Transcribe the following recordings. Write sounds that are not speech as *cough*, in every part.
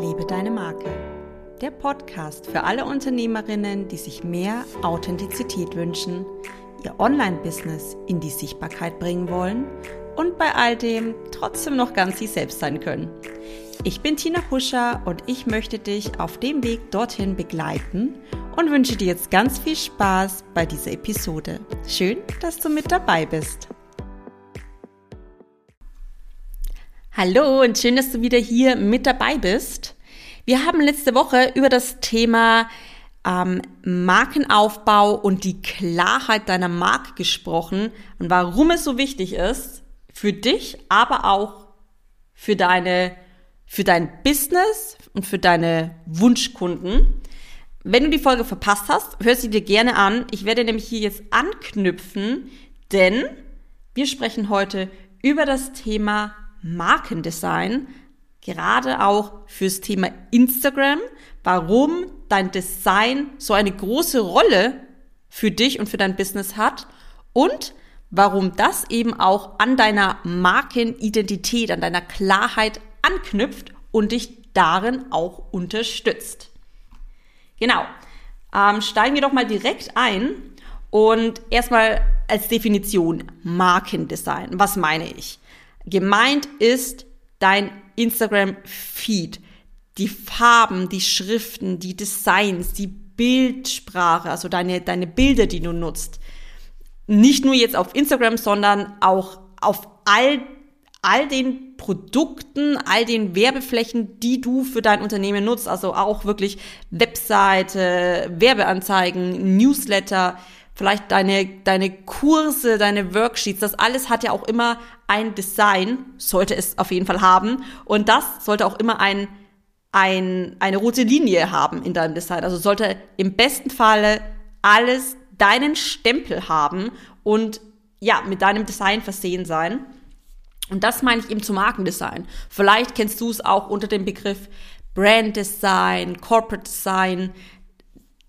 Liebe deine Marke. Der Podcast für alle Unternehmerinnen, die sich mehr Authentizität wünschen, ihr Online-Business in die Sichtbarkeit bringen wollen und bei all dem trotzdem noch ganz sie selbst sein können. Ich bin Tina Huscher und ich möchte dich auf dem Weg dorthin begleiten und wünsche dir jetzt ganz viel Spaß bei dieser Episode. Schön, dass du mit dabei bist. Hallo und schön, dass du wieder hier mit dabei bist. Wir haben letzte Woche über das Thema ähm, Markenaufbau und die Klarheit deiner Marke gesprochen und warum es so wichtig ist für dich, aber auch für deine für dein Business und für deine Wunschkunden. Wenn du die Folge verpasst hast, hör sie dir gerne an. Ich werde nämlich hier jetzt anknüpfen, denn wir sprechen heute über das Thema Markendesign, gerade auch fürs Thema Instagram, warum dein Design so eine große Rolle für dich und für dein Business hat und warum das eben auch an deiner Markenidentität, an deiner Klarheit anknüpft und dich darin auch unterstützt. Genau. Ähm, steigen wir doch mal direkt ein und erstmal als Definition Markendesign. Was meine ich? Gemeint ist dein Instagram-Feed. Die Farben, die Schriften, die Designs, die Bildsprache, also deine, deine Bilder, die du nutzt. Nicht nur jetzt auf Instagram, sondern auch auf all, all den Produkten, all den Werbeflächen, die du für dein Unternehmen nutzt. Also auch wirklich Webseite, Werbeanzeigen, Newsletter, vielleicht deine, deine Kurse, deine Worksheets, das alles hat ja auch immer ein Design, sollte es auf jeden Fall haben. Und das sollte auch immer ein, ein, eine rote Linie haben in deinem Design. Also sollte im besten Falle alles deinen Stempel haben und ja, mit deinem Design versehen sein. Und das meine ich eben zu Markendesign. Vielleicht kennst du es auch unter dem Begriff Brand Design, Corporate Design.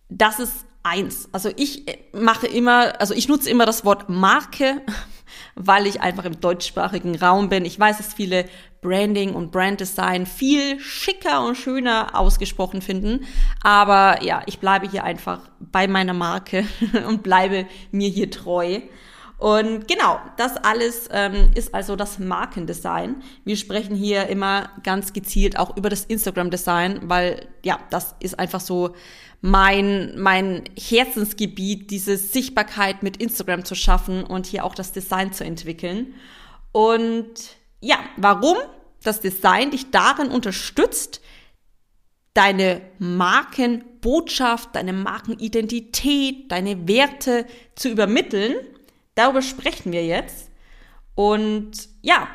Das ist eins. Also ich äh, mache immer, also ich nutze immer das Wort Marke, *laughs* weil ich einfach im deutschsprachigen Raum bin. Ich weiß, dass viele Branding und Branddesign viel schicker und schöner ausgesprochen finden. Aber ja, ich bleibe hier einfach bei meiner Marke *laughs* und bleibe mir hier treu. Und genau, das alles ähm, ist also das Markendesign. Wir sprechen hier immer ganz gezielt auch über das Instagram-Design, weil ja, das ist einfach so mein, mein Herzensgebiet, diese Sichtbarkeit mit Instagram zu schaffen und hier auch das Design zu entwickeln. Und ja, warum das Design dich darin unterstützt, deine Markenbotschaft, deine Markenidentität, deine Werte zu übermitteln, darüber sprechen wir jetzt. Und ja,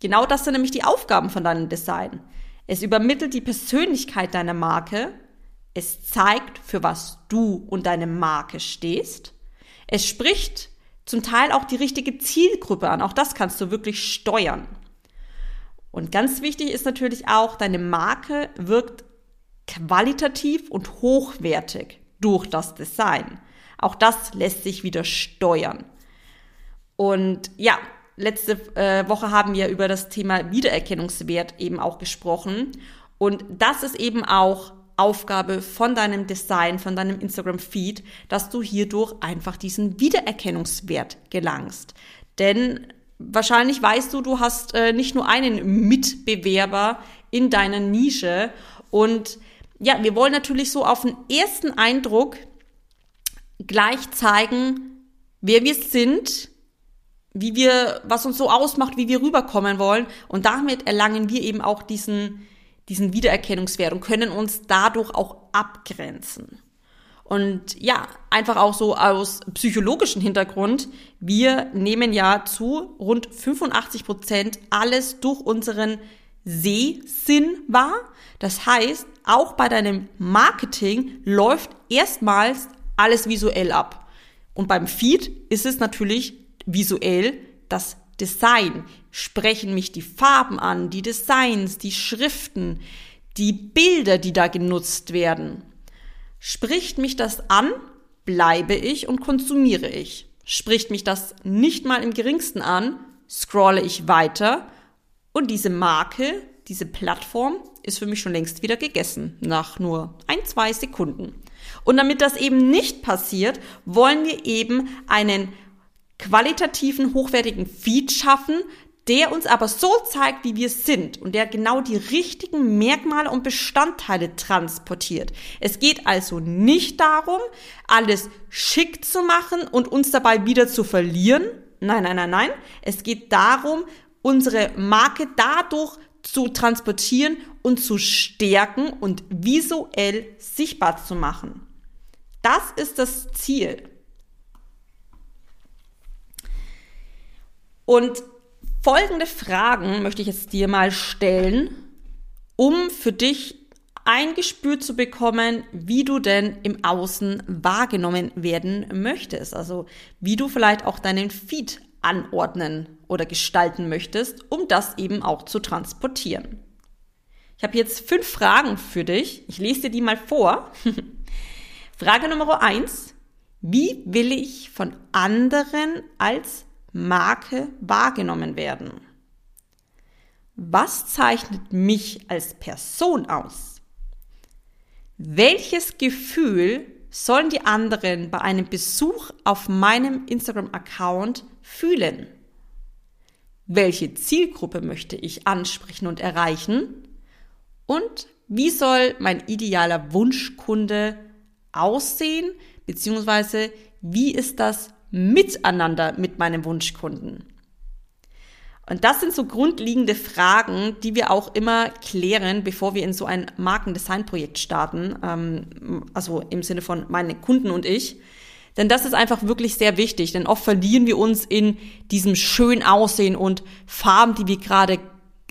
genau das sind nämlich die Aufgaben von deinem Design. Es übermittelt die Persönlichkeit deiner Marke es zeigt, für was du und deine Marke stehst. Es spricht zum Teil auch die richtige Zielgruppe an. Auch das kannst du wirklich steuern. Und ganz wichtig ist natürlich auch, deine Marke wirkt qualitativ und hochwertig durch das Design. Auch das lässt sich wieder steuern. Und ja, letzte äh, Woche haben wir über das Thema Wiedererkennungswert eben auch gesprochen. Und das ist eben auch Aufgabe von deinem Design, von deinem Instagram-Feed, dass du hierdurch einfach diesen Wiedererkennungswert gelangst. Denn wahrscheinlich weißt du, du hast äh, nicht nur einen Mitbewerber in deiner Nische. Und ja, wir wollen natürlich so auf den ersten Eindruck gleich zeigen, wer wir sind, wie wir, was uns so ausmacht, wie wir rüberkommen wollen. Und damit erlangen wir eben auch diesen diesen Wiedererkennungswert und können uns dadurch auch abgrenzen. Und ja, einfach auch so aus psychologischem Hintergrund. Wir nehmen ja zu rund 85 Prozent alles durch unseren Sehsinn wahr. Das heißt, auch bei deinem Marketing läuft erstmals alles visuell ab. Und beim Feed ist es natürlich visuell das Design. Sprechen mich die Farben an, die Designs, die Schriften, die Bilder, die da genutzt werden. Spricht mich das an, bleibe ich und konsumiere ich. Spricht mich das nicht mal im geringsten an, scrolle ich weiter und diese Marke, diese Plattform ist für mich schon längst wieder gegessen, nach nur ein, zwei Sekunden. Und damit das eben nicht passiert, wollen wir eben einen qualitativen, hochwertigen Feed schaffen, der uns aber so zeigt, wie wir sind und der genau die richtigen Merkmale und Bestandteile transportiert. Es geht also nicht darum, alles schick zu machen und uns dabei wieder zu verlieren. Nein, nein, nein, nein. Es geht darum, unsere Marke dadurch zu transportieren und zu stärken und visuell sichtbar zu machen. Das ist das Ziel. Und folgende Fragen möchte ich jetzt dir mal stellen, um für dich ein Gespür zu bekommen, wie du denn im Außen wahrgenommen werden möchtest. Also wie du vielleicht auch deinen Feed anordnen oder gestalten möchtest, um das eben auch zu transportieren. Ich habe jetzt fünf Fragen für dich. Ich lese dir die mal vor. *laughs* Frage Nummer eins. Wie will ich von anderen als Marke wahrgenommen werden? Was zeichnet mich als Person aus? Welches Gefühl sollen die anderen bei einem Besuch auf meinem Instagram-Account fühlen? Welche Zielgruppe möchte ich ansprechen und erreichen? Und wie soll mein idealer Wunschkunde aussehen? Beziehungsweise wie ist das miteinander mit meinem Wunschkunden? Und das sind so grundlegende Fragen, die wir auch immer klären, bevor wir in so ein Markendesign-Projekt starten. Ähm, also im Sinne von meine Kunden und ich. Denn das ist einfach wirklich sehr wichtig, denn oft verlieren wir uns in diesem schön Aussehen und Farben, die wir gerade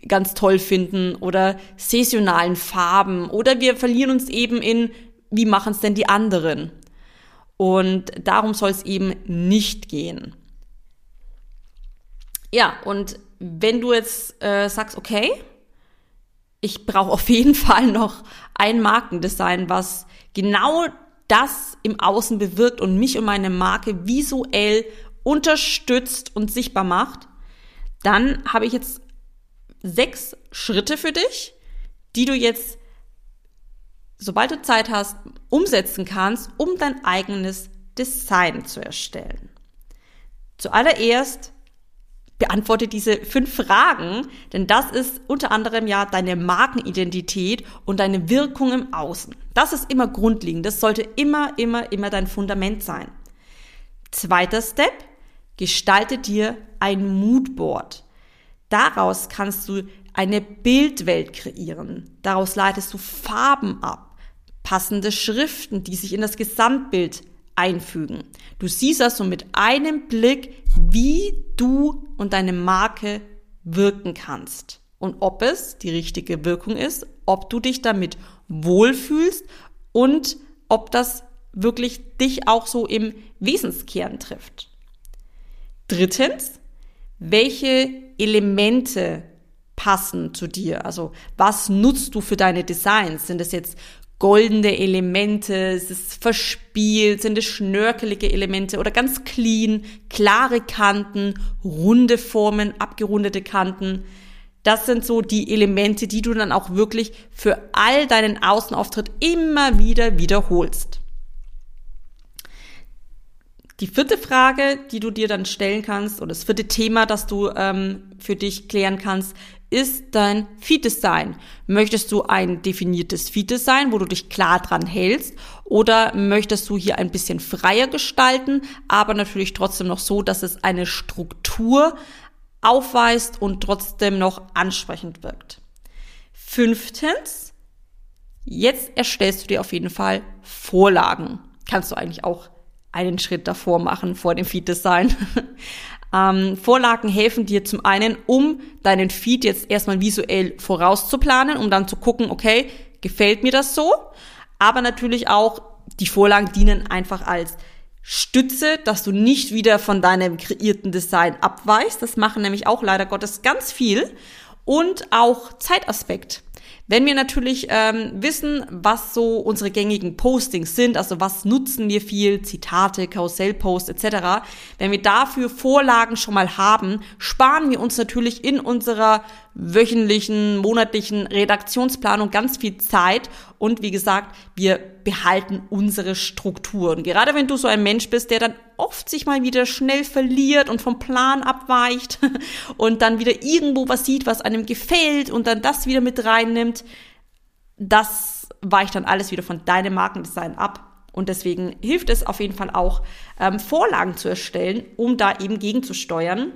ganz toll finden oder saisonalen Farben oder wir verlieren uns eben in, wie machen es denn die anderen? Und darum soll es eben nicht gehen. Ja, und wenn du jetzt äh, sagst, okay, ich brauche auf jeden *laughs* Fall noch ein Markendesign, was genau das im Außen bewirkt und mich und meine Marke visuell unterstützt und sichtbar macht, dann habe ich jetzt sechs Schritte für dich, die du jetzt, sobald du Zeit hast, umsetzen kannst, um dein eigenes Design zu erstellen. Zuallererst beantworte diese fünf Fragen, denn das ist unter anderem ja deine Markenidentität und deine Wirkung im Außen. Das ist immer grundlegend. Das sollte immer, immer, immer dein Fundament sein. Zweiter Step, gestalte dir ein Moodboard. Daraus kannst du eine Bildwelt kreieren. Daraus leitest du Farben ab, passende Schriften, die sich in das Gesamtbild einfügen. Du siehst also mit einem Blick, wie du und deine Marke wirken kannst und ob es die richtige Wirkung ist, ob du dich damit wohlfühlst und ob das wirklich dich auch so im Wesenskern trifft. Drittens, welche Elemente passen zu dir? Also was nutzt du für deine Designs? Sind es jetzt goldene Elemente, ist es verspielt, sind es schnörkelige Elemente oder ganz clean, klare Kanten, runde Formen, abgerundete Kanten. Das sind so die Elemente, die du dann auch wirklich für all deinen Außenauftritt immer wieder wiederholst. Die vierte Frage, die du dir dann stellen kannst, oder das vierte Thema, das du ähm, für dich klären kannst, ist dein Feed-Design. Möchtest du ein definiertes Feed-Design, wo du dich klar dran hältst? Oder möchtest du hier ein bisschen freier gestalten, aber natürlich trotzdem noch so, dass es eine Struktur aufweist und trotzdem noch ansprechend wirkt? Fünftens, jetzt erstellst du dir auf jeden Fall Vorlagen. Kannst du eigentlich auch einen Schritt davor machen vor dem Feed-Design. *laughs* Ähm, Vorlagen helfen dir zum einen, um deinen Feed jetzt erstmal visuell vorauszuplanen, um dann zu gucken, okay, gefällt mir das so? Aber natürlich auch, die Vorlagen dienen einfach als Stütze, dass du nicht wieder von deinem kreierten Design abweichst. Das machen nämlich auch leider Gottes ganz viel. Und auch Zeitaspekt. Wenn wir natürlich ähm, wissen, was so unsere gängigen Postings sind, also was nutzen wir viel, Zitate, Karussellposts etc., wenn wir dafür Vorlagen schon mal haben, sparen wir uns natürlich in unserer wöchentlichen, monatlichen Redaktionsplanung ganz viel Zeit und wie gesagt, wir behalten unsere Struktur. Und gerade wenn du so ein Mensch bist, der dann oft sich mal wieder schnell verliert und vom Plan abweicht *laughs* und dann wieder irgendwo was sieht, was einem gefällt und dann das wieder mit reinnimmt, das weicht dann alles wieder von deinem Markendesign ab. Und deswegen hilft es auf jeden Fall auch, ähm, Vorlagen zu erstellen, um da eben gegenzusteuern.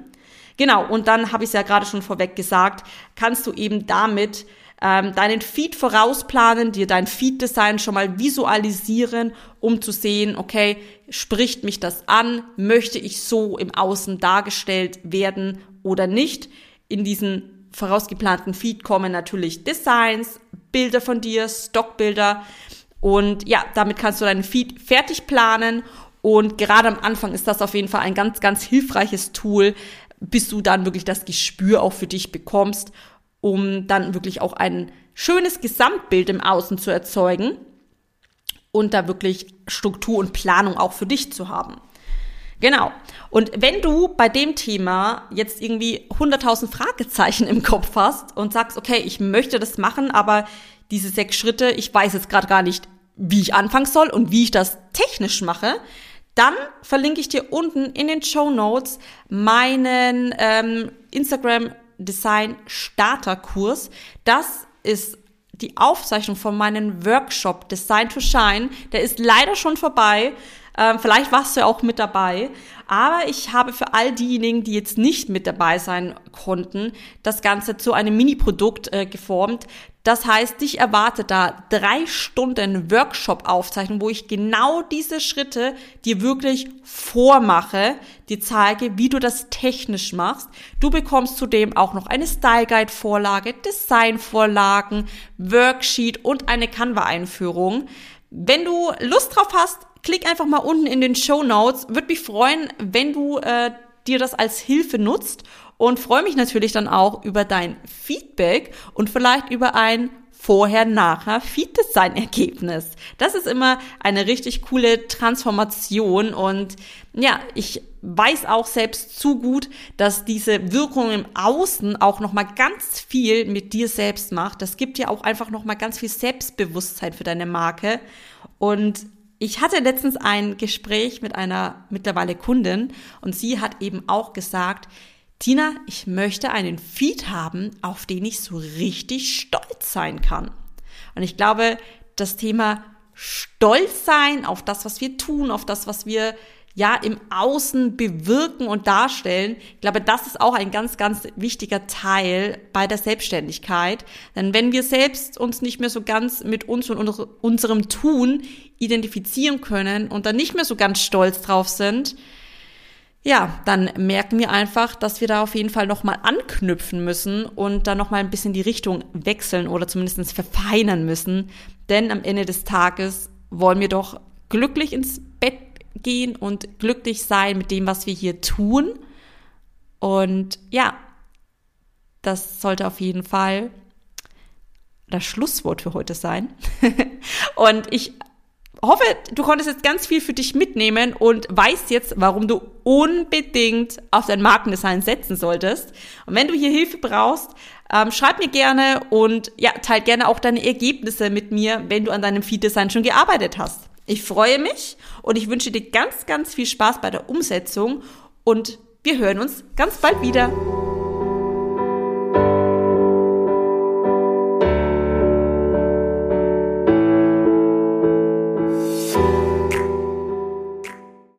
Genau, und dann habe ich es ja gerade schon vorweg gesagt, kannst du eben damit ähm, deinen Feed vorausplanen, dir dein Feed-Design schon mal visualisieren, um zu sehen, okay, spricht mich das an, möchte ich so im Außen dargestellt werden oder nicht. In diesen vorausgeplanten Feed kommen natürlich Designs, Bilder von dir, Stockbilder und ja, damit kannst du deinen Feed fertig planen und gerade am Anfang ist das auf jeden Fall ein ganz, ganz hilfreiches Tool, bis du dann wirklich das Gespür auch für dich bekommst, um dann wirklich auch ein schönes Gesamtbild im Außen zu erzeugen und da wirklich Struktur und Planung auch für dich zu haben. Genau. Und wenn du bei dem Thema jetzt irgendwie 100.000 Fragezeichen im Kopf hast und sagst, okay, ich möchte das machen, aber diese sechs Schritte, ich weiß jetzt gerade gar nicht, wie ich anfangen soll und wie ich das technisch mache, dann verlinke ich dir unten in den Show Notes meinen ähm, Instagram Design Starter Kurs. Das ist die Aufzeichnung von meinem Workshop Design to Shine. Der ist leider schon vorbei. Ähm, vielleicht warst du ja auch mit dabei. Aber ich habe für all diejenigen, die jetzt nicht mit dabei sein konnten, das Ganze zu einem Mini-Produkt äh, geformt. Das heißt, dich erwartet da drei Stunden Workshop-Aufzeichnung, wo ich genau diese Schritte dir wirklich vormache, dir zeige, wie du das technisch machst. Du bekommst zudem auch noch eine Style Guide Vorlage, Design Vorlagen, Worksheet und eine Canva-Einführung. Wenn du Lust drauf hast, klick einfach mal unten in den Show Notes. Würde mich freuen, wenn du äh, dir das als Hilfe nutzt und freue mich natürlich dann auch über dein Feedback und vielleicht über ein vorher-nachher Feed-Design-Ergebnis. Das ist immer eine richtig coole Transformation und ja, ich weiß auch selbst zu gut, dass diese Wirkung im Außen auch nochmal ganz viel mit dir selbst macht. Das gibt ja auch einfach nochmal ganz viel Selbstbewusstsein für deine Marke und ich hatte letztens ein Gespräch mit einer mittlerweile Kundin und sie hat eben auch gesagt, Tina, ich möchte einen Feed haben, auf den ich so richtig stolz sein kann. Und ich glaube, das Thema Stolz sein auf das, was wir tun, auf das, was wir ja im Außen bewirken und darstellen. Ich glaube, das ist auch ein ganz, ganz wichtiger Teil bei der Selbstständigkeit. Denn wenn wir selbst uns nicht mehr so ganz mit uns und unserem Tun identifizieren können und dann nicht mehr so ganz stolz drauf sind, ja, dann merken wir einfach, dass wir da auf jeden Fall nochmal anknüpfen müssen und dann nochmal ein bisschen die Richtung wechseln oder zumindest verfeinern müssen. Denn am Ende des Tages wollen wir doch glücklich ins Bett gehen und glücklich sein mit dem, was wir hier tun. Und ja, das sollte auf jeden Fall das Schlusswort für heute sein. *laughs* und ich hoffe, du konntest jetzt ganz viel für dich mitnehmen und weißt jetzt, warum du unbedingt auf dein Markendesign setzen solltest. Und wenn du hier Hilfe brauchst, ähm, schreib mir gerne und ja, teil gerne auch deine Ergebnisse mit mir, wenn du an deinem Feed-Design schon gearbeitet hast. Ich freue mich und ich wünsche dir ganz, ganz viel Spaß bei der Umsetzung und wir hören uns ganz bald wieder.